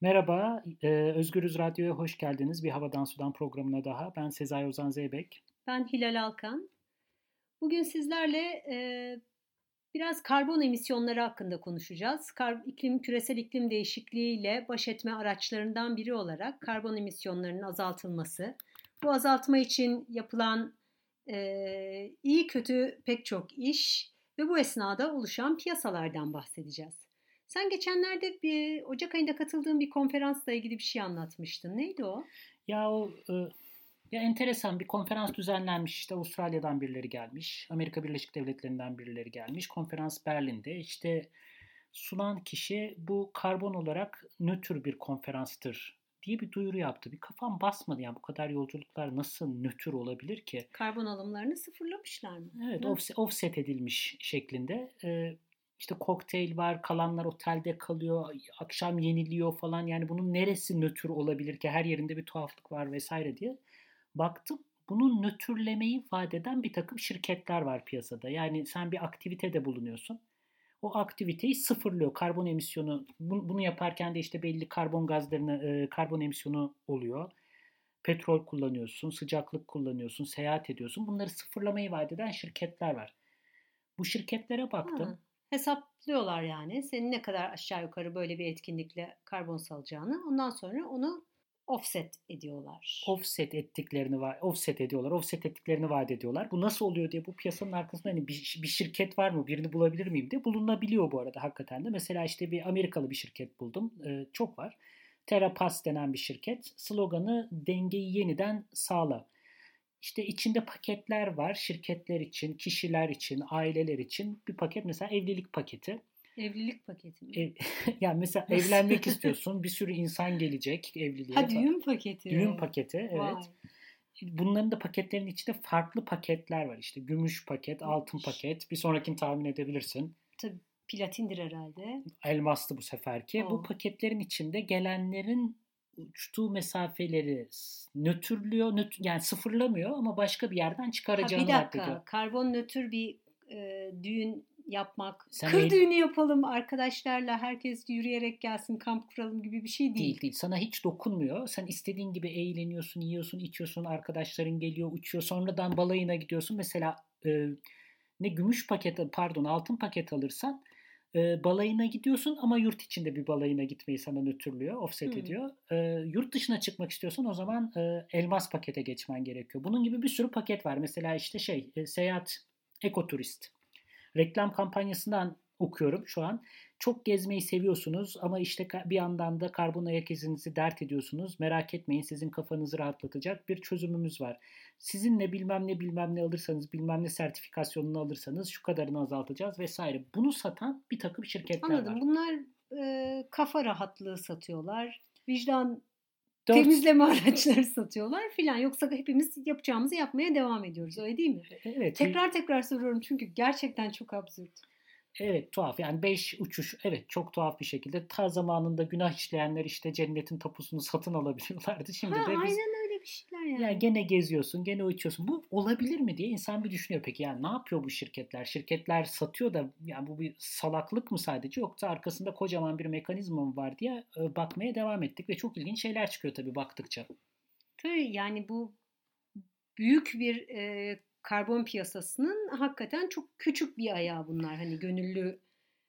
Merhaba, e, Özgürüz Radyo'ya hoş geldiniz. Bir Havadan Sudan programına daha. Ben Sezai Ozan Zeybek. Ben Hilal Alkan. Bugün sizlerle e, biraz karbon emisyonları hakkında konuşacağız. Kar, iklim, küresel iklim değişikliğiyle baş etme araçlarından biri olarak karbon emisyonlarının azaltılması, bu azaltma için yapılan e, iyi kötü pek çok iş ve bu esnada oluşan piyasalardan bahsedeceğiz. Sen geçenlerde bir Ocak ayında katıldığın bir konferansla ilgili bir şey anlatmıştın. Neydi o? Ya o e, ya enteresan bir konferans düzenlenmiş. İşte Avustralya'dan birileri gelmiş, Amerika Birleşik Devletleri'nden birileri gelmiş. Konferans Berlin'de. İşte sunan kişi bu karbon olarak nötr bir konferanstır diye bir duyuru yaptı. Bir kafam basmadı yani bu kadar yolculuklar nasıl nötr olabilir ki? Karbon alımlarını sıfırlamışlar mı? Evet, offset, offset edilmiş şeklinde. Ee, işte kokteyl var, kalanlar otelde kalıyor, akşam yeniliyor falan. Yani bunun neresi nötr olabilir ki? Her yerinde bir tuhaflık var vesaire diye. Baktım bunun nötrlemeyi vaat eden bir takım şirketler var piyasada. Yani sen bir aktivitede bulunuyorsun. O aktiviteyi sıfırlıyor. Karbon emisyonu bunu yaparken de işte belli karbon gazlarını karbon emisyonu oluyor. Petrol kullanıyorsun, sıcaklık kullanıyorsun, seyahat ediyorsun. Bunları sıfırlamayı vaat eden şirketler var. Bu şirketlere baktım. Ha hesaplıyorlar yani. Senin ne kadar aşağı yukarı böyle bir etkinlikle karbon salacağını. Ondan sonra onu offset ediyorlar. Offset ettiklerini var, offset ediyorlar. Offset ettiklerini vaat ediyorlar. Bu nasıl oluyor diye bu piyasanın arkasında hani bir, bir şirket var mı? Birini bulabilir miyim diye bulunabiliyor bu arada hakikaten de. Mesela işte bir Amerikalı bir şirket buldum. Ee, çok var. TerraPass denen bir şirket. Sloganı dengeyi yeniden sağla. İşte içinde paketler var şirketler için, kişiler için, aileler için. Bir paket mesela evlilik paketi. Evlilik paketi mi? Ev, yani mesela evlenmek istiyorsun. Bir sürü insan gelecek evliliğe. Ha düğün paketi. Düğün paketi evet. Vay. Bunların da paketlerin içinde farklı paketler var. İşte gümüş paket, altın paket. Bir sonrakini tahmin edebilirsin. Tabii platindir herhalde. Elmaslı bu seferki. Oh. Bu paketlerin içinde gelenlerin uçtuğu mesafeleri nötrlüyor, nötr, yani sıfırlamıyor ama başka bir yerden çıkaracağını ha, Bir dakika, addediyor. karbon nötr bir e, düğün yapmak. Sen Kır el... düğünü yapalım arkadaşlarla herkes yürüyerek gelsin kamp kuralım gibi bir şey değil. Değil değil. Sana hiç dokunmuyor. Sen istediğin gibi eğleniyorsun, yiyorsun, içiyorsun. Arkadaşların geliyor, uçuyor. Sonradan balayına gidiyorsun. Mesela e, ne gümüş paket pardon altın paket alırsan e, balayına gidiyorsun ama yurt içinde bir balayına gitmeyi sana nötrlüyor, offset hmm. ediyor. E, yurt dışına çıkmak istiyorsun o zaman e, elmas pakete geçmen gerekiyor. Bunun gibi bir sürü paket var. Mesela işte şey e, seyahat ekoturist. Reklam kampanyasından okuyorum şu an. Çok gezmeyi seviyorsunuz ama işte bir yandan da karbon ayak izinizi dert ediyorsunuz. Merak etmeyin sizin kafanızı rahatlatacak bir çözümümüz var. Sizinle bilmem ne bilmem ne alırsanız bilmem ne sertifikasyonunu alırsanız şu kadarını azaltacağız vesaire. Bunu satan bir takım şirketler Anladım. var. Bunlar e, kafa rahatlığı satıyorlar. Vicdan Dört... temizleme araçları satıyorlar filan. Yoksa hepimiz yapacağımızı yapmaya devam ediyoruz. Öyle değil mi? Evet. Tekrar tekrar soruyorum çünkü gerçekten çok absürt. Evet tuhaf yani 5 uçuş evet çok tuhaf bir şekilde ta zamanında günah işleyenler işte cennetin tapusunu satın alabiliyorlardı. Şimdi ha, de biz, aynen öyle bir şeyler yani. yani. Gene geziyorsun gene uçuyorsun. Bu olabilir mi diye insan bir düşünüyor. Peki yani ne yapıyor bu şirketler? Şirketler satıyor da yani bu bir salaklık mı sadece yoksa arkasında kocaman bir mekanizma mı var diye bakmaya devam ettik ve çok ilginç şeyler çıkıyor tabii baktıkça. Tabii yani bu büyük bir e, karbon piyasasının hakikaten çok küçük bir ayağı bunlar. Hani gönüllü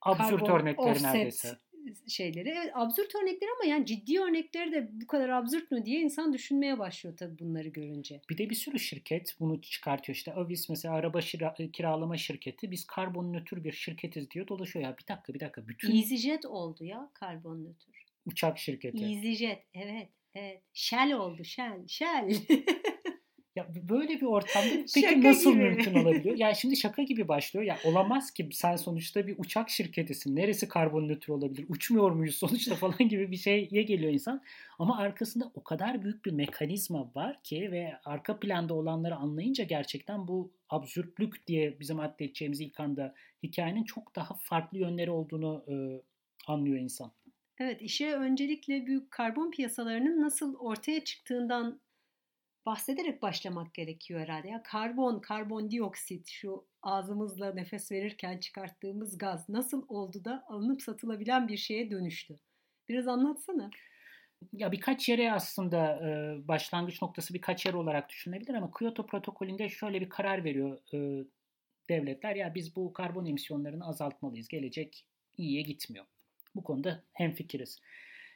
absürt karbon örnekleri neredeyse şeyleri. Evet, absürt örnekler ama yani ciddi örnekleri de bu kadar absürt mü diye insan düşünmeye başlıyor tabii bunları görünce. Bir de bir sürü şirket bunu çıkartıyor. İşte Avis mesela araba şira- kiralama şirketi biz karbon nötr bir şirketiz diyor dolaşıyor. Ya bir dakika bir dakika. Bütün... EasyJet oldu ya karbon nötr. Uçak şirketi. EasyJet evet evet. Shell oldu Shell. Shell. Böyle bir ortamda peki şaka nasıl gibi. mümkün olabiliyor? Yani şimdi şaka gibi başlıyor. Ya olamaz ki sen sonuçta bir uçak şirketisin. Neresi karbon nötr olabilir? Uçmuyor muyuz sonuçta falan gibi bir şeye geliyor insan. Ama arkasında o kadar büyük bir mekanizma var ki ve arka planda olanları anlayınca gerçekten bu absürtlük diye bizim adledeceğimiz ilk anda hikayenin çok daha farklı yönleri olduğunu e, anlıyor insan. Evet işe öncelikle büyük karbon piyasalarının nasıl ortaya çıktığından bahsederek başlamak gerekiyor herhalde. Ya karbon, karbondioksit şu ağzımızla nefes verirken çıkarttığımız gaz nasıl oldu da alınıp satılabilen bir şeye dönüştü? Biraz anlatsana. Ya birkaç yere aslında e, başlangıç noktası birkaç yer olarak düşünülebilir ama Kyoto protokolünde şöyle bir karar veriyor e, devletler. Ya biz bu karbon emisyonlarını azaltmalıyız. Gelecek iyiye gitmiyor. Bu konuda hemfikiriz.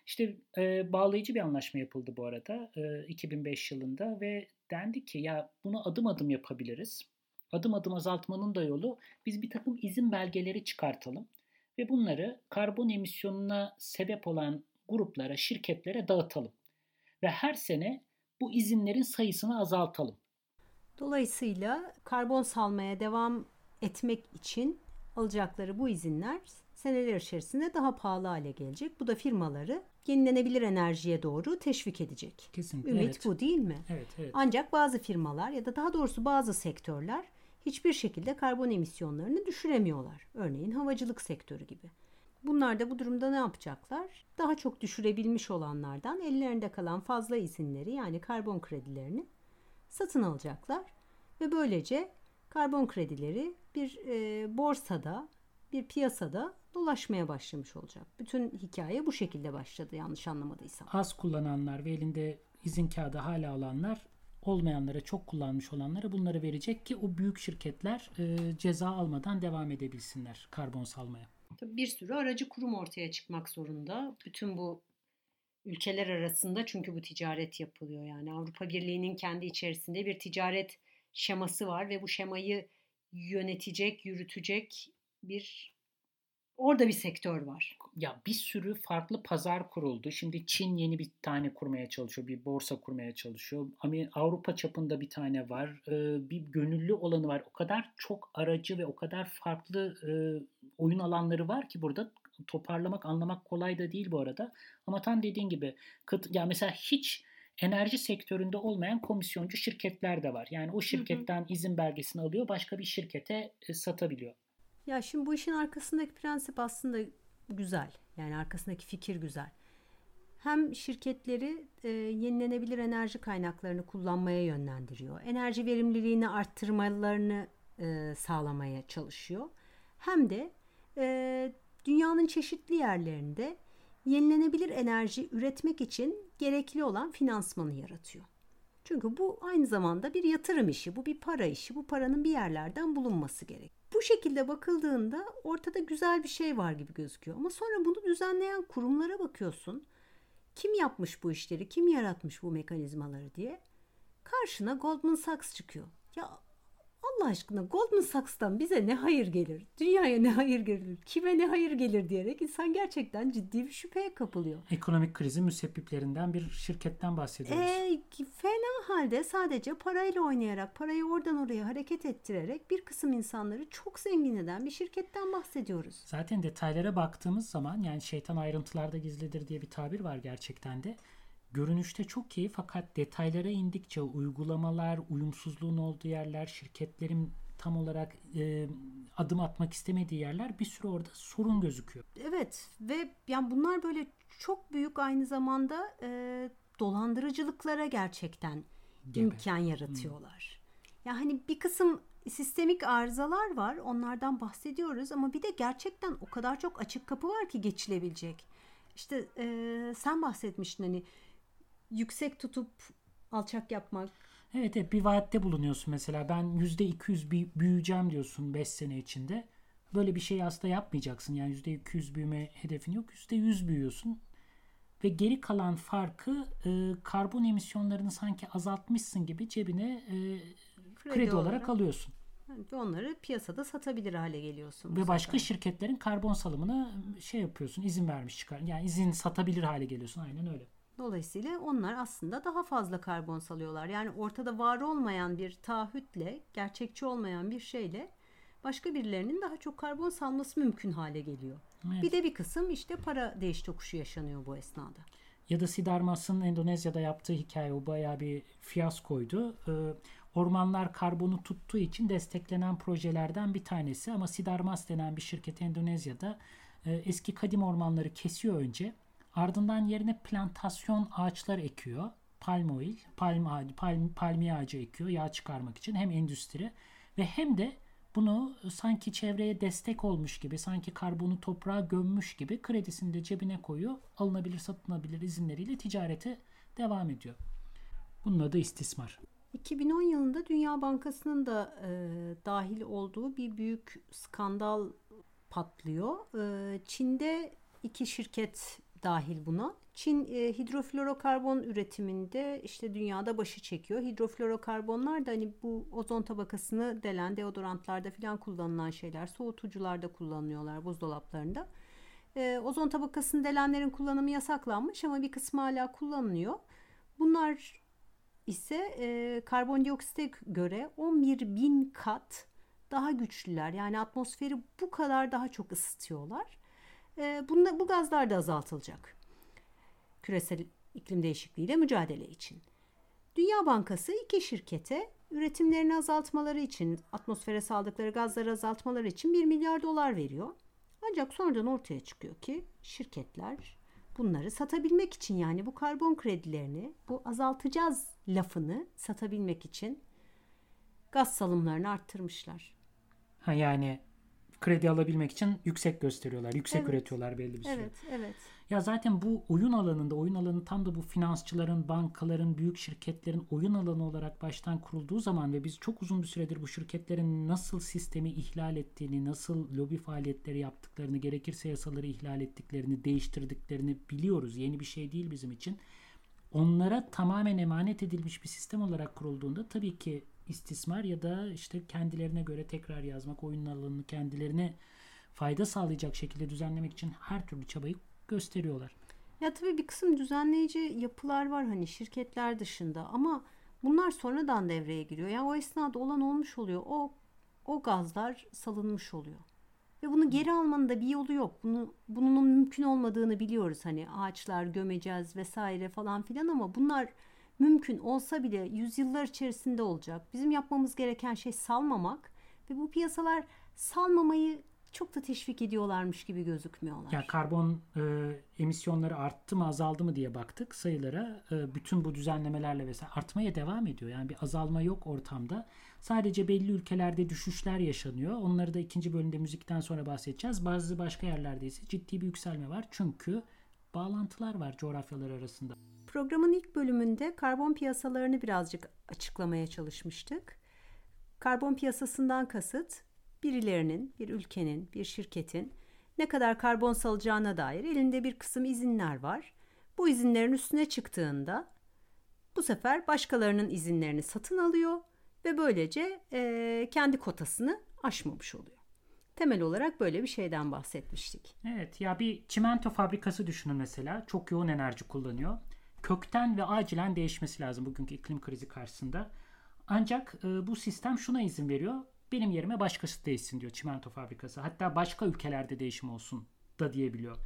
İşte e, bağlayıcı bir anlaşma yapıldı bu arada e, 2005 yılında ve dendi ki ya bunu adım adım yapabiliriz. Adım adım azaltmanın da yolu biz bir takım izin belgeleri çıkartalım ve bunları karbon emisyonuna sebep olan gruplara, şirketlere dağıtalım. Ve her sene bu izinlerin sayısını azaltalım. Dolayısıyla karbon salmaya devam etmek için alacakları bu izinler seneler içerisinde daha pahalı hale gelecek. Bu da firmaları yenilenebilir enerjiye doğru teşvik edecek. Kesinlikle. Ümit evet. bu değil mi? Evet, evet. Ancak bazı firmalar ya da daha doğrusu bazı sektörler hiçbir şekilde karbon emisyonlarını düşüremiyorlar. Örneğin havacılık sektörü gibi. Bunlar da bu durumda ne yapacaklar? Daha çok düşürebilmiş olanlardan ellerinde kalan fazla izinleri yani karbon kredilerini satın alacaklar ve böylece karbon kredileri bir e, borsada, bir piyasada dolaşmaya başlamış olacak. Bütün hikaye bu şekilde başladı yanlış anlamadıysam. Az kullananlar ve elinde izin kağıdı hala alanlar olmayanlara, çok kullanmış olanlara bunları verecek ki o büyük şirketler e, ceza almadan devam edebilsinler karbon salmaya. Tabii bir sürü aracı kurum ortaya çıkmak zorunda. Bütün bu ülkeler arasında çünkü bu ticaret yapılıyor. Yani Avrupa Birliği'nin kendi içerisinde bir ticaret şeması var ve bu şemayı yönetecek, yürütecek bir orada bir sektör var. Ya bir sürü farklı pazar kuruldu. Şimdi Çin yeni bir tane kurmaya çalışıyor. Bir borsa kurmaya çalışıyor. Avrupa çapında bir tane var. Bir gönüllü olanı var. O kadar çok aracı ve o kadar farklı oyun alanları var ki burada toparlamak, anlamak kolay da değil bu arada. Ama tam dediğin gibi ya mesela hiç enerji sektöründe olmayan komisyoncu şirketler de var. Yani o şirketten izin belgesini alıyor, başka bir şirkete satabiliyor. Ya şimdi bu işin arkasındaki prensip aslında güzel. Yani arkasındaki fikir güzel. Hem şirketleri e, yenilenebilir enerji kaynaklarını kullanmaya yönlendiriyor. Enerji verimliliğini arttırmalarını e, sağlamaya çalışıyor. Hem de e, dünyanın çeşitli yerlerinde yenilenebilir enerji üretmek için gerekli olan finansmanı yaratıyor. Çünkü bu aynı zamanda bir yatırım işi, bu bir para işi. Bu paranın bir yerlerden bulunması gerek. Bu şekilde bakıldığında ortada güzel bir şey var gibi gözüküyor. Ama sonra bunu düzenleyen kurumlara bakıyorsun. Kim yapmış bu işleri, kim yaratmış bu mekanizmaları diye. Karşına Goldman Sachs çıkıyor. Ya Allah aşkına Goldman Sachs'tan bize ne hayır gelir? Dünyaya ne hayır gelir? Kime ne hayır gelir diyerek insan gerçekten ciddi bir şüpheye kapılıyor. Ekonomik krizin müsebbiplerinden bir şirketten bahsediyoruz. E, fena halde sadece parayla oynayarak, parayı oradan oraya hareket ettirerek bir kısım insanları çok zengin eden bir şirketten bahsediyoruz. Zaten detaylara baktığımız zaman yani şeytan ayrıntılarda gizlidir diye bir tabir var gerçekten de görünüşte çok iyi fakat detaylara indikçe uygulamalar, uyumsuzluğun olduğu yerler, şirketlerin tam olarak e, adım atmak istemediği yerler bir sürü orada sorun gözüküyor. Evet ve yani bunlar böyle çok büyük aynı zamanda e, dolandırıcılıklara gerçekten Gebe. imkan yaratıyorlar. Hmm. Ya hani bir kısım sistemik arızalar var onlardan bahsediyoruz ama bir de gerçekten o kadar çok açık kapı var ki geçilebilecek. İşte e, sen bahsetmiştin hani yüksek tutup alçak yapmak. Evet, evet bir vaatte bulunuyorsun mesela ben %200 büyüyeceğim diyorsun 5 sene içinde. Böyle bir şey aslında yapmayacaksın. Yani %200 büyüme hedefin yok. %100 büyüyorsun. Ve geri kalan farkı e, karbon emisyonlarını sanki azaltmışsın gibi cebine e, kredi, kredi olarak, olarak alıyorsun. Yani onları piyasada satabilir hale geliyorsun. Ve başka sefer. şirketlerin karbon salımına şey yapıyorsun, izin vermiş çıkar. Yani izin satabilir hale geliyorsun. Aynen öyle. Dolayısıyla onlar aslında daha fazla karbon salıyorlar. Yani ortada var olmayan bir taahhütle, gerçekçi olmayan bir şeyle başka birilerinin daha çok karbon salması mümkün hale geliyor. Evet. Bir de bir kısım işte para değiş tokuşu yaşanıyor bu esnada. Ya da Sidarmas'ın Endonezya'da yaptığı hikaye o bayağı bir fiyaskoydu. Ee, ormanlar karbonu tuttuğu için desteklenen projelerden bir tanesi ama Sidarmas denen bir şirket Endonezya'da e, eski kadim ormanları kesiyor önce Ardından yerine plantasyon ağaçlar ekiyor. Palm oil, palm palm, palmiye ağacı ekiyor yağ çıkarmak için hem endüstri ve hem de bunu sanki çevreye destek olmuş gibi, sanki karbonu toprağa gömmüş gibi kredisini de cebine koyuyor. Alınabilir, satılabilir izinleriyle ticarete devam ediyor. Bunun adı istismar. 2010 yılında Dünya Bankası'nın da e, dahil olduğu bir büyük skandal patlıyor. E, Çin'de iki şirket dahil buna. Çin e, hidroflorokarbon üretiminde işte dünyada başı çekiyor. Hidroflorokarbonlar da hani bu ozon tabakasını delen deodorantlarda falan kullanılan şeyler. Soğutucularda kullanılıyorlar buzdolaplarında. E, ozon tabakasını delenlerin kullanımı yasaklanmış ama bir kısmı hala kullanılıyor. Bunlar ise e, karbondioksite göre 11 bin kat daha güçlüler. Yani atmosferi bu kadar daha çok ısıtıyorlar. E, bunda, bu gazlar da azaltılacak. Küresel iklim değişikliğiyle mücadele için. Dünya Bankası iki şirkete üretimlerini azaltmaları için, atmosfere saldıkları gazları azaltmaları için 1 milyar dolar veriyor. Ancak sonradan ortaya çıkıyor ki şirketler bunları satabilmek için yani bu karbon kredilerini, bu azaltacağız lafını satabilmek için gaz salımlarını arttırmışlar. Ha yani kredi alabilmek için yüksek gösteriyorlar. Yüksek evet. üretiyorlar belli bir süre. Evet, evet. Ya zaten bu oyun alanında, oyun alanı tam da bu finansçıların, bankaların, büyük şirketlerin oyun alanı olarak baştan kurulduğu zaman ve biz çok uzun bir süredir bu şirketlerin nasıl sistemi ihlal ettiğini, nasıl lobi faaliyetleri yaptıklarını, gerekirse yasaları ihlal ettiklerini, değiştirdiklerini biliyoruz. Yeni bir şey değil bizim için. Onlara tamamen emanet edilmiş bir sistem olarak kurulduğunda tabii ki istismar ya da işte kendilerine göre tekrar yazmak, oyun alanını kendilerine fayda sağlayacak şekilde düzenlemek için her türlü çabayı gösteriyorlar. Ya tabii bir kısım düzenleyici yapılar var hani şirketler dışında ama bunlar sonradan devreye giriyor. Yani o esnada olan olmuş oluyor. O o gazlar salınmış oluyor. Ve bunu geri almanın da bir yolu yok. Bunu bunun mümkün olmadığını biliyoruz. Hani ağaçlar gömeceğiz vesaire falan filan ama bunlar mümkün olsa bile yüzyıllar içerisinde olacak. Bizim yapmamız gereken şey salmamak ve bu piyasalar salmamayı çok da teşvik ediyorlarmış gibi gözükmüyorlar. Ya karbon e, emisyonları arttı mı azaldı mı diye baktık sayılara. E, bütün bu düzenlemelerle vesaire artmaya devam ediyor. Yani bir azalma yok ortamda. Sadece belli ülkelerde düşüşler yaşanıyor. Onları da ikinci bölümde müzikten sonra bahsedeceğiz. Bazı başka yerlerde ise ciddi bir yükselme var. Çünkü bağlantılar var coğrafyalar arasında. Programın ilk bölümünde karbon piyasalarını birazcık açıklamaya çalışmıştık. Karbon piyasasından kasıt birilerinin, bir ülkenin, bir şirketin ne kadar karbon salacağına dair elinde bir kısım izinler var. Bu izinlerin üstüne çıktığında bu sefer başkalarının izinlerini satın alıyor ve böylece e, kendi kotasını aşmamış oluyor. Temel olarak böyle bir şeyden bahsetmiştik. Evet ya bir çimento fabrikası düşünün mesela. Çok yoğun enerji kullanıyor. Kökten ve acilen değişmesi lazım bugünkü iklim krizi karşısında. Ancak e, bu sistem şuna izin veriyor. Benim yerime başkası değişsin diyor çimento fabrikası. Hatta başka ülkelerde değişim olsun da diyebiliyor.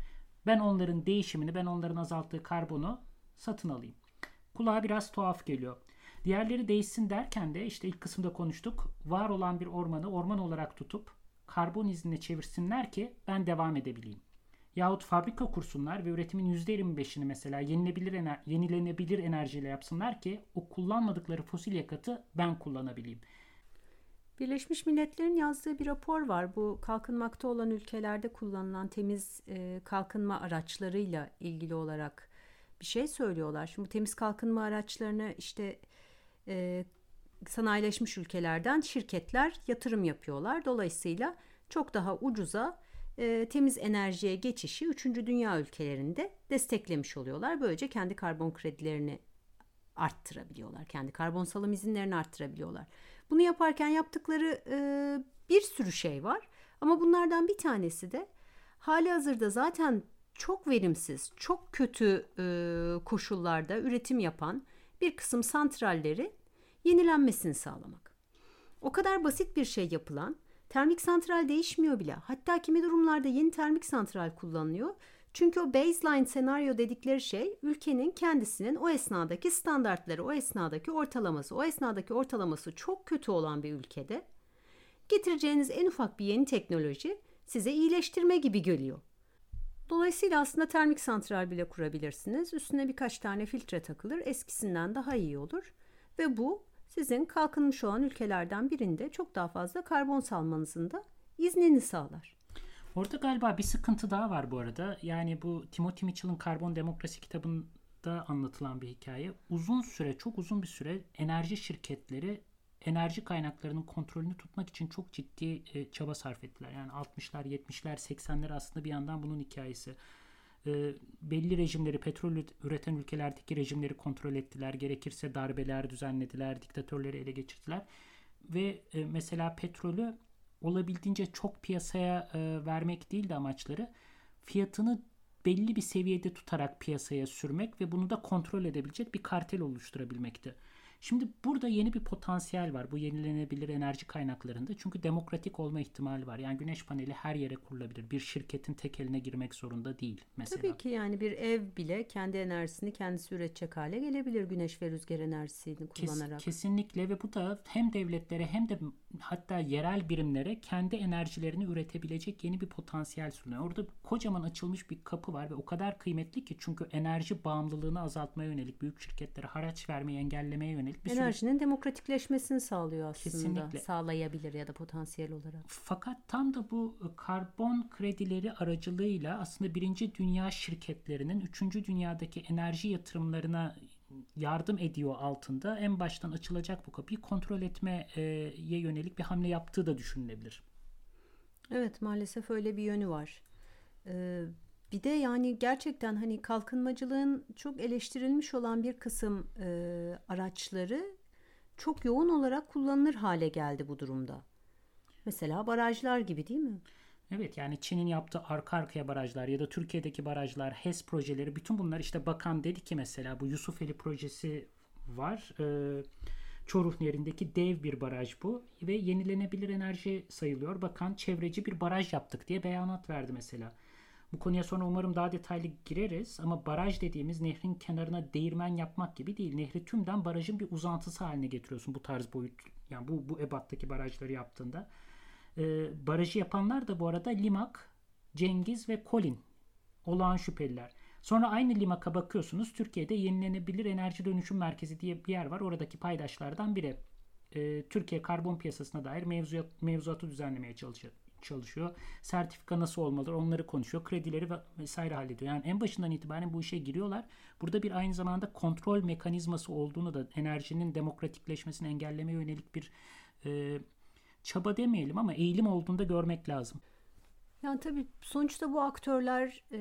Ben onların değişimini, ben onların azalttığı karbonu satın alayım. Kulağa biraz tuhaf geliyor. Diğerleri değişsin derken de işte ilk kısımda konuştuk. Var olan bir ormanı orman olarak tutup karbon iznine çevirsinler ki ben devam edebileyim. Yahut fabrika kursunlar ve üretimin %25'ini mesela yenilebilir, ener yenilenebilir enerjiyle yapsınlar ki o kullanmadıkları fosil yakıtı ben kullanabileyim. Birleşmiş Milletler'in yazdığı bir rapor var. Bu kalkınmakta olan ülkelerde kullanılan temiz e, kalkınma araçlarıyla ilgili olarak bir şey söylüyorlar. Şimdi bu temiz kalkınma araçlarını işte e, sanayileşmiş ülkelerden şirketler yatırım yapıyorlar. Dolayısıyla çok daha ucuza e, temiz enerjiye geçişi 3. dünya ülkelerinde desteklemiş oluyorlar. Böylece kendi karbon kredilerini arttırabiliyorlar. Kendi karbon salım izinlerini arttırabiliyorlar. Bunu yaparken yaptıkları e, bir sürü şey var. Ama bunlardan bir tanesi de hali hazırda zaten çok verimsiz, çok kötü e, koşullarda üretim yapan bir kısım santralleri yenilenmesini sağlamak. O kadar basit bir şey yapılan, termik santral değişmiyor bile. Hatta kimi durumlarda yeni termik santral kullanılıyor. Çünkü o baseline senaryo dedikleri şey ülkenin kendisinin o esnadaki standartları, o esnadaki ortalaması, o esnadaki ortalaması çok kötü olan bir ülkede getireceğiniz en ufak bir yeni teknoloji size iyileştirme gibi geliyor. Dolayısıyla aslında termik santral bile kurabilirsiniz. Üstüne birkaç tane filtre takılır, eskisinden daha iyi olur ve bu sizin kalkınmış olan ülkelerden birinde çok daha fazla karbon salmanızın da iznini sağlar. Orada galiba bir sıkıntı daha var bu arada. Yani bu Timothy Mitchell'ın Karbon Demokrasi kitabında anlatılan bir hikaye. Uzun süre, çok uzun bir süre enerji şirketleri enerji kaynaklarının kontrolünü tutmak için çok ciddi e, çaba sarf ettiler. Yani 60'lar, 70'ler, 80'ler aslında bir yandan bunun hikayesi. E, belli rejimleri, petrol üreten ülkelerdeki rejimleri kontrol ettiler. Gerekirse darbeler düzenlediler, diktatörleri ele geçirdiler. Ve e, mesela petrolü olabildiğince çok piyasaya e, vermek değil de amaçları fiyatını belli bir seviyede tutarak piyasaya sürmek ve bunu da kontrol edebilecek bir kartel oluşturabilmekti. Şimdi burada yeni bir potansiyel var bu yenilenebilir enerji kaynaklarında. Çünkü demokratik olma ihtimali var. Yani güneş paneli her yere kurulabilir. Bir şirketin tek eline girmek zorunda değil mesela. Tabii ki yani bir ev bile kendi enerjisini kendisi üretecek hale gelebilir güneş ve rüzgar enerjisini kullanarak. Kes, kesinlikle ve bu da hem devletlere hem de hatta yerel birimlere kendi enerjilerini üretebilecek yeni bir potansiyel sunuyor. Orada kocaman açılmış bir kapı var ve o kadar kıymetli ki çünkü enerji bağımlılığını azaltmaya yönelik büyük şirketlere haraç vermeyi engellemeye yönelik yönelik bir Enerjinin sürü... demokratikleşmesini sağlıyor aslında. Kesinlikle. Sağlayabilir ya da potansiyel olarak. Fakat tam da bu karbon kredileri aracılığıyla aslında birinci dünya şirketlerinin üçüncü dünyadaki enerji yatırımlarına yardım ediyor altında en baştan açılacak bu kapıyı kontrol etmeye yönelik bir hamle yaptığı da düşünülebilir. Evet maalesef öyle bir yönü var. Ee, bir de yani gerçekten hani kalkınmacılığın çok eleştirilmiş olan bir kısım e, araçları çok yoğun olarak kullanılır hale geldi bu durumda. Mesela barajlar gibi değil mi? Evet yani Çin'in yaptığı arka arkaya barajlar ya da Türkiye'deki barajlar, HES projeleri bütün bunlar işte bakan dedi ki mesela bu Yusufeli projesi var. Ee, Çoruh Nehri'ndeki dev bir baraj bu ve yenilenebilir enerji sayılıyor. Bakan çevreci bir baraj yaptık diye beyanat verdi mesela. Bu konuya sonra umarım daha detaylı gireriz ama baraj dediğimiz nehrin kenarına değirmen yapmak gibi değil. Nehri tümden barajın bir uzantısı haline getiriyorsun bu tarz boyut. Yani bu, bu ebattaki barajları yaptığında. Ee, barajı yapanlar da bu arada Limak, Cengiz ve Colin. Olağan şüpheliler. Sonra aynı Limak'a bakıyorsunuz. Türkiye'de yenilenebilir enerji dönüşüm merkezi diye bir yer var. Oradaki paydaşlardan biri. Ee, Türkiye karbon piyasasına dair mevzuat, mevzuatı düzenlemeye çalışıyor çalışıyor. Sertifika nasıl olmalı onları konuşuyor. Kredileri vesaire hallediyor. Yani en başından itibaren bu işe giriyorlar. Burada bir aynı zamanda kontrol mekanizması olduğunu da enerjinin demokratikleşmesini engellemeye yönelik bir e, çaba demeyelim ama eğilim olduğunu da görmek lazım. Yani tabii sonuçta bu aktörler e,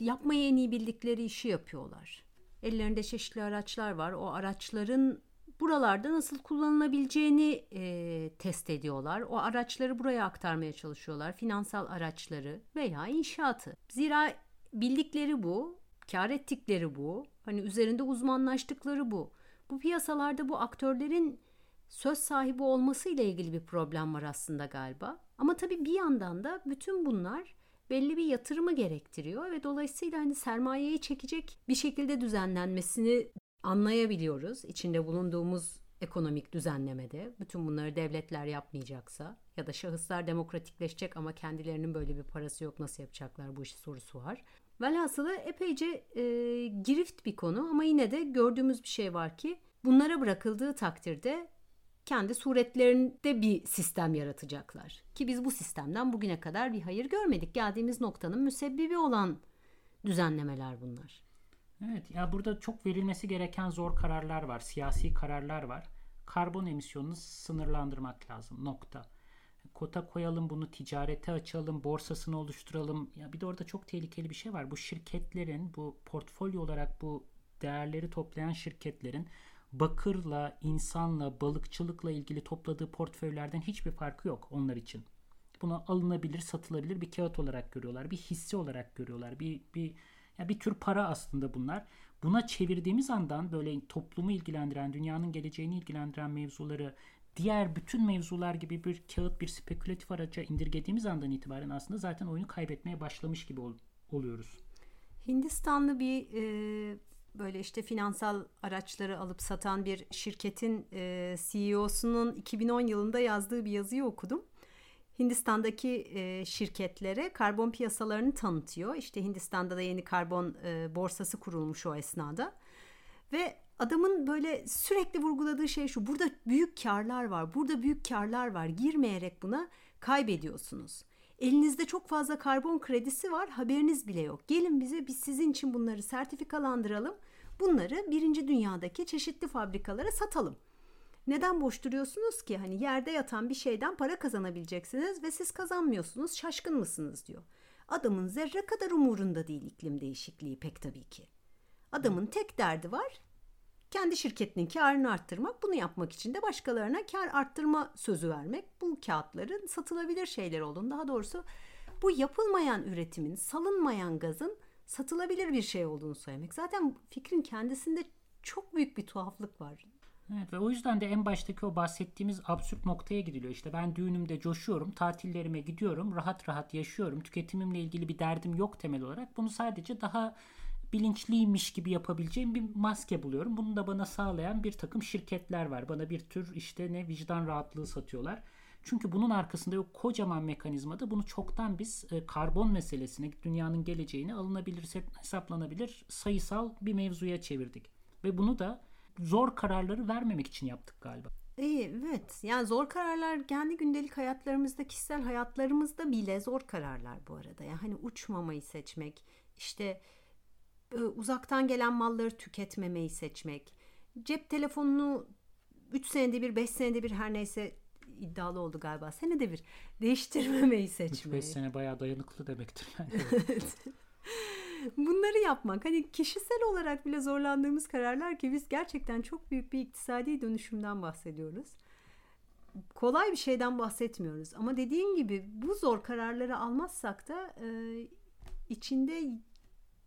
yapmayı en iyi bildikleri işi yapıyorlar. Ellerinde çeşitli araçlar var. O araçların buralarda nasıl kullanılabileceğini e, test ediyorlar. O araçları buraya aktarmaya çalışıyorlar. Finansal araçları veya inşaatı. Zira bildikleri bu, kar ettikleri bu, hani üzerinde uzmanlaştıkları bu. Bu piyasalarda bu aktörlerin söz sahibi olması ile ilgili bir problem var aslında galiba. Ama tabii bir yandan da bütün bunlar belli bir yatırımı gerektiriyor ve dolayısıyla hani sermayeyi çekecek bir şekilde düzenlenmesini anlayabiliyoruz. İçinde bulunduğumuz ekonomik düzenlemede bütün bunları devletler yapmayacaksa ya da şahıslar demokratikleşecek ama kendilerinin böyle bir parası yok nasıl yapacaklar bu işi sorusu var. Velhasılı epeyce e, girift bir konu ama yine de gördüğümüz bir şey var ki bunlara bırakıldığı takdirde kendi suretlerinde bir sistem yaratacaklar. Ki biz bu sistemden bugüne kadar bir hayır görmedik. Geldiğimiz noktanın müsebbibi olan düzenlemeler bunlar. Evet ya burada çok verilmesi gereken zor kararlar var. Siyasi kararlar var. Karbon emisyonunu sınırlandırmak lazım. Nokta. Kota koyalım bunu ticarete açalım, borsasını oluşturalım. Ya bir de orada çok tehlikeli bir şey var. Bu şirketlerin bu portfolyo olarak bu değerleri toplayan şirketlerin bakırla, insanla, balıkçılıkla ilgili topladığı portföylerden hiçbir farkı yok onlar için. Bunu alınabilir, satılabilir bir kağıt olarak görüyorlar. Bir hisse olarak görüyorlar. Bir, bir yani bir tür para aslında bunlar. Buna çevirdiğimiz andan böyle toplumu ilgilendiren, dünyanın geleceğini ilgilendiren mevzuları diğer bütün mevzular gibi bir kağıt, bir spekülatif araca indirgediğimiz andan itibaren aslında zaten oyunu kaybetmeye başlamış gibi ol, oluyoruz. Hindistanlı bir e, böyle işte finansal araçları alıp satan bir şirketin e, CEO'sunun 2010 yılında yazdığı bir yazıyı okudum. Hindistan'daki e, şirketlere karbon piyasalarını tanıtıyor. İşte Hindistan'da da yeni karbon e, borsası kurulmuş o esnada. Ve adamın böyle sürekli vurguladığı şey şu. Burada büyük karlar var. Burada büyük karlar var. Girmeyerek buna kaybediyorsunuz. Elinizde çok fazla karbon kredisi var. Haberiniz bile yok. Gelin bize biz sizin için bunları sertifikalandıralım. Bunları birinci dünyadaki çeşitli fabrikalara satalım. Neden boş duruyorsunuz ki? Hani yerde yatan bir şeyden para kazanabileceksiniz ve siz kazanmıyorsunuz. Şaşkın mısınız diyor. Adamın zerre kadar umurunda değil iklim değişikliği pek tabii ki. Adamın tek derdi var. Kendi şirketinin karını arttırmak. Bunu yapmak için de başkalarına kar arttırma sözü vermek. Bu kağıtların satılabilir şeyler olduğunu daha doğrusu bu yapılmayan üretimin, salınmayan gazın satılabilir bir şey olduğunu söylemek. Zaten fikrin kendisinde çok büyük bir tuhaflık var. Evet ve o yüzden de en baştaki o bahsettiğimiz absürt noktaya gidiliyor. İşte ben düğünümde coşuyorum, tatillerime gidiyorum, rahat rahat yaşıyorum. Tüketimimle ilgili bir derdim yok temel olarak. Bunu sadece daha bilinçliymiş gibi yapabileceğim bir maske buluyorum. Bunu da bana sağlayan bir takım şirketler var. Bana bir tür işte ne vicdan rahatlığı satıyorlar. Çünkü bunun arkasında yok kocaman mekanizmada bunu çoktan biz e, karbon meselesine, dünyanın geleceğini alınabilir, hesaplanabilir sayısal bir mevzuya çevirdik. Ve bunu da zor kararları vermemek için yaptık galiba. Evet yani zor kararlar kendi gündelik hayatlarımızda kişisel hayatlarımızda bile zor kararlar bu arada. Yani hani uçmamayı seçmek işte e, uzaktan gelen malları tüketmemeyi seçmek cep telefonunu 3 senede bir 5 senede bir her neyse iddialı oldu galiba senede bir değiştirmemeyi seçmek. 3-5 sene bayağı dayanıklı demektir yani. Bunları yapmak hani kişisel olarak bile zorlandığımız kararlar ki biz gerçekten çok büyük bir iktisadi dönüşümden bahsediyoruz. Kolay bir şeyden bahsetmiyoruz ama dediğin gibi bu zor kararları almazsak da e, içinde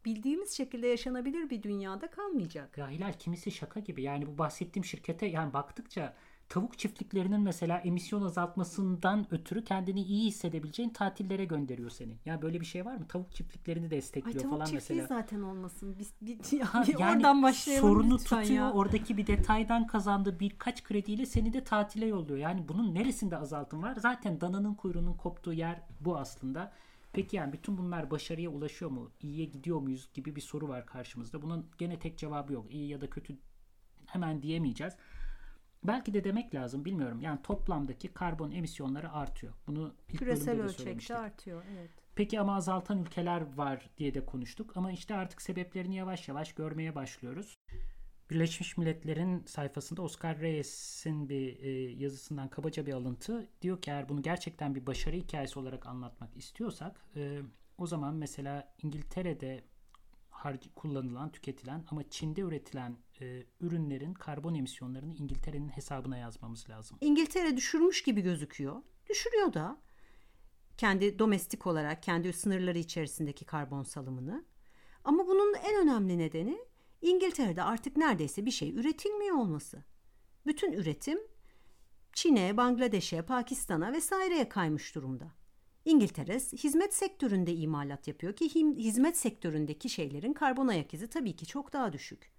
bildiğimiz şekilde yaşanabilir bir dünyada kalmayacak. Ya Hilal kimisi şaka gibi yani bu bahsettiğim şirkete yani baktıkça tavuk çiftliklerinin mesela emisyon azaltmasından ötürü kendini iyi hissedebileceğin tatillere gönderiyor seni. Ya böyle bir şey var mı? Tavuk çiftliklerini destekliyor Ay, falan tavuk mesela. çiftliği zaten olmasın. Biz bir, Ha, bir yani oradan başlayalım sorunu tutuyor. ya. Oradaki bir detaydan kazandığı birkaç krediyle seni de tatile yolluyor. Yani bunun neresinde azaltım var? Zaten dananın kuyruğunun koptuğu yer bu aslında. Peki yani bütün bunlar başarıya ulaşıyor mu? İyiye gidiyor muyuz gibi bir soru var karşımızda. Bunun gene tek cevabı yok. İyi ya da kötü hemen diyemeyeceğiz. Belki de demek lazım bilmiyorum. Yani toplamdaki karbon emisyonları artıyor. Bunu ilk Küresel ölçekte artıyor. Evet. Peki ama azaltan ülkeler var diye de konuştuk. Ama işte artık sebeplerini yavaş yavaş görmeye başlıyoruz. Birleşmiş Milletler'in sayfasında Oscar Reyes'in bir e, yazısından kabaca bir alıntı. Diyor ki eğer bunu gerçekten bir başarı hikayesi olarak anlatmak istiyorsak e, o zaman mesela İngiltere'de kullanılan, tüketilen ama Çin'de üretilen e, ürünlerin karbon emisyonlarını İngiltere'nin hesabına yazmamız lazım. İngiltere düşürmüş gibi gözüküyor. Düşürüyor da kendi domestik olarak kendi sınırları içerisindeki karbon salımını. Ama bunun en önemli nedeni İngiltere'de artık neredeyse bir şey üretilmiyor olması. Bütün üretim Çin'e, Bangladeş'e, Pakistan'a vesaireye kaymış durumda. İngiltere hizmet sektöründe imalat yapıyor ki hizmet sektöründeki şeylerin karbon ayak izi tabii ki çok daha düşük.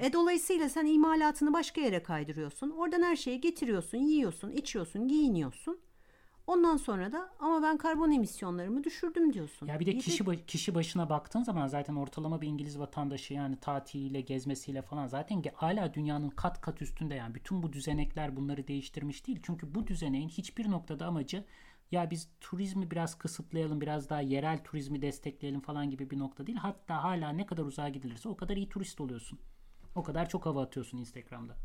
E dolayısıyla sen imalatını başka yere kaydırıyorsun. Oradan her şeyi getiriyorsun, yiyorsun, içiyorsun, giyiniyorsun. Ondan sonra da ama ben karbon emisyonlarımı düşürdüm diyorsun. Ya bir de kişi ba- kişi başına baktığın zaman zaten ortalama bir İngiliz vatandaşı yani tatiliyle, gezmesiyle falan zaten ge- hala dünyanın kat kat üstünde yani bütün bu düzenekler bunları değiştirmiş değil. Çünkü bu düzeneğin hiçbir noktada amacı ya biz turizmi biraz kısıtlayalım, biraz daha yerel turizmi destekleyelim falan gibi bir nokta değil. Hatta hala ne kadar uzağa gidilirse o kadar iyi turist oluyorsun. O kadar çok hava atıyorsun Instagram'da.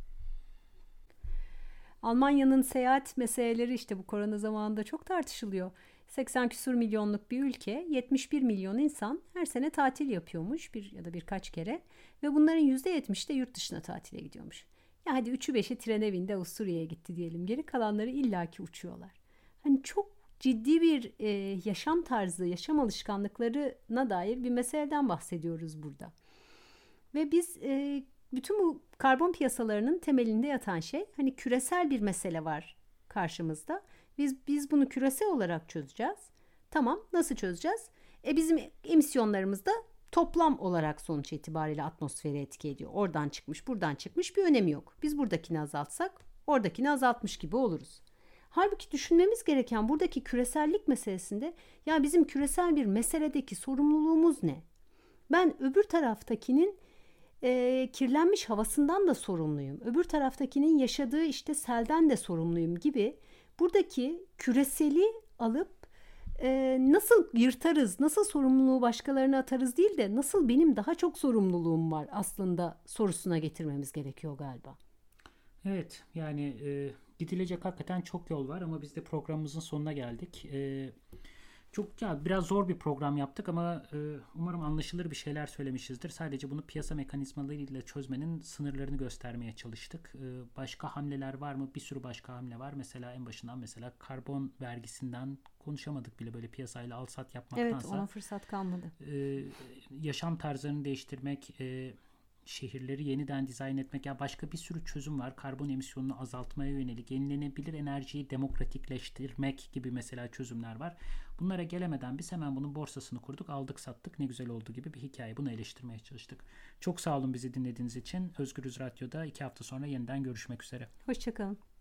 Almanya'nın seyahat meseleleri işte bu korona zamanında çok tartışılıyor. 80 küsur milyonluk bir ülke 71 milyon insan her sene tatil yapıyormuş bir ya da birkaç kere ve bunların %70'i de yurt dışına tatile gidiyormuş. Ya hadi 3'ü 5'i trene bindi Avusturya'ya gitti diyelim. Geri kalanları illaki uçuyorlar. Hani çok ciddi bir e, yaşam tarzı, yaşam alışkanlıklarına dair bir meseleden bahsediyoruz burada. Ve biz e, bütün bu karbon piyasalarının temelinde yatan şey hani küresel bir mesele var karşımızda. Biz biz bunu küresel olarak çözeceğiz. Tamam, nasıl çözeceğiz? E bizim emisyonlarımız da toplam olarak sonuç itibariyle atmosfere etki ediyor. Oradan çıkmış, buradan çıkmış bir önemi yok. Biz buradakini azaltsak oradakini azaltmış gibi oluruz. Halbuki düşünmemiz gereken buradaki küresellik meselesinde ya bizim küresel bir meseledeki sorumluluğumuz ne? Ben öbür taraftakinin e, kirlenmiş havasından da sorumluyum. Öbür taraftakinin yaşadığı işte selden de sorumluyum gibi buradaki küreseli alıp e, nasıl yırtarız, nasıl sorumluluğu başkalarına atarız değil de nasıl benim daha çok sorumluluğum var aslında sorusuna getirmemiz gerekiyor galiba. Evet yani e, gidilecek hakikaten çok yol var ama biz de programımızın sonuna geldik. E, çok ya biraz zor bir program yaptık ama e, umarım anlaşılır bir şeyler söylemişizdir. Sadece bunu piyasa mekanizmalarıyla çözmenin sınırlarını göstermeye çalıştık. E, başka hamleler var mı? Bir sürü başka hamle var. Mesela en başından mesela karbon vergisinden konuşamadık bile böyle piyasayla al sat yapmaktansa. Evet ona fırsat kalmadı. E, yaşam tarzlarını değiştirmek, e, şehirleri yeniden dizayn etmek ya başka bir sürü çözüm var. Karbon emisyonunu azaltmaya yönelik yenilenebilir enerjiyi demokratikleştirmek gibi mesela çözümler var. Bunlara gelemeden biz hemen bunun borsasını kurduk, aldık, sattık. Ne güzel oldu gibi bir hikaye. Bunu eleştirmeye çalıştık. Çok sağ olun bizi dinlediğiniz için. Özgürüz Radyo'da iki hafta sonra yeniden görüşmek üzere. Hoşçakalın.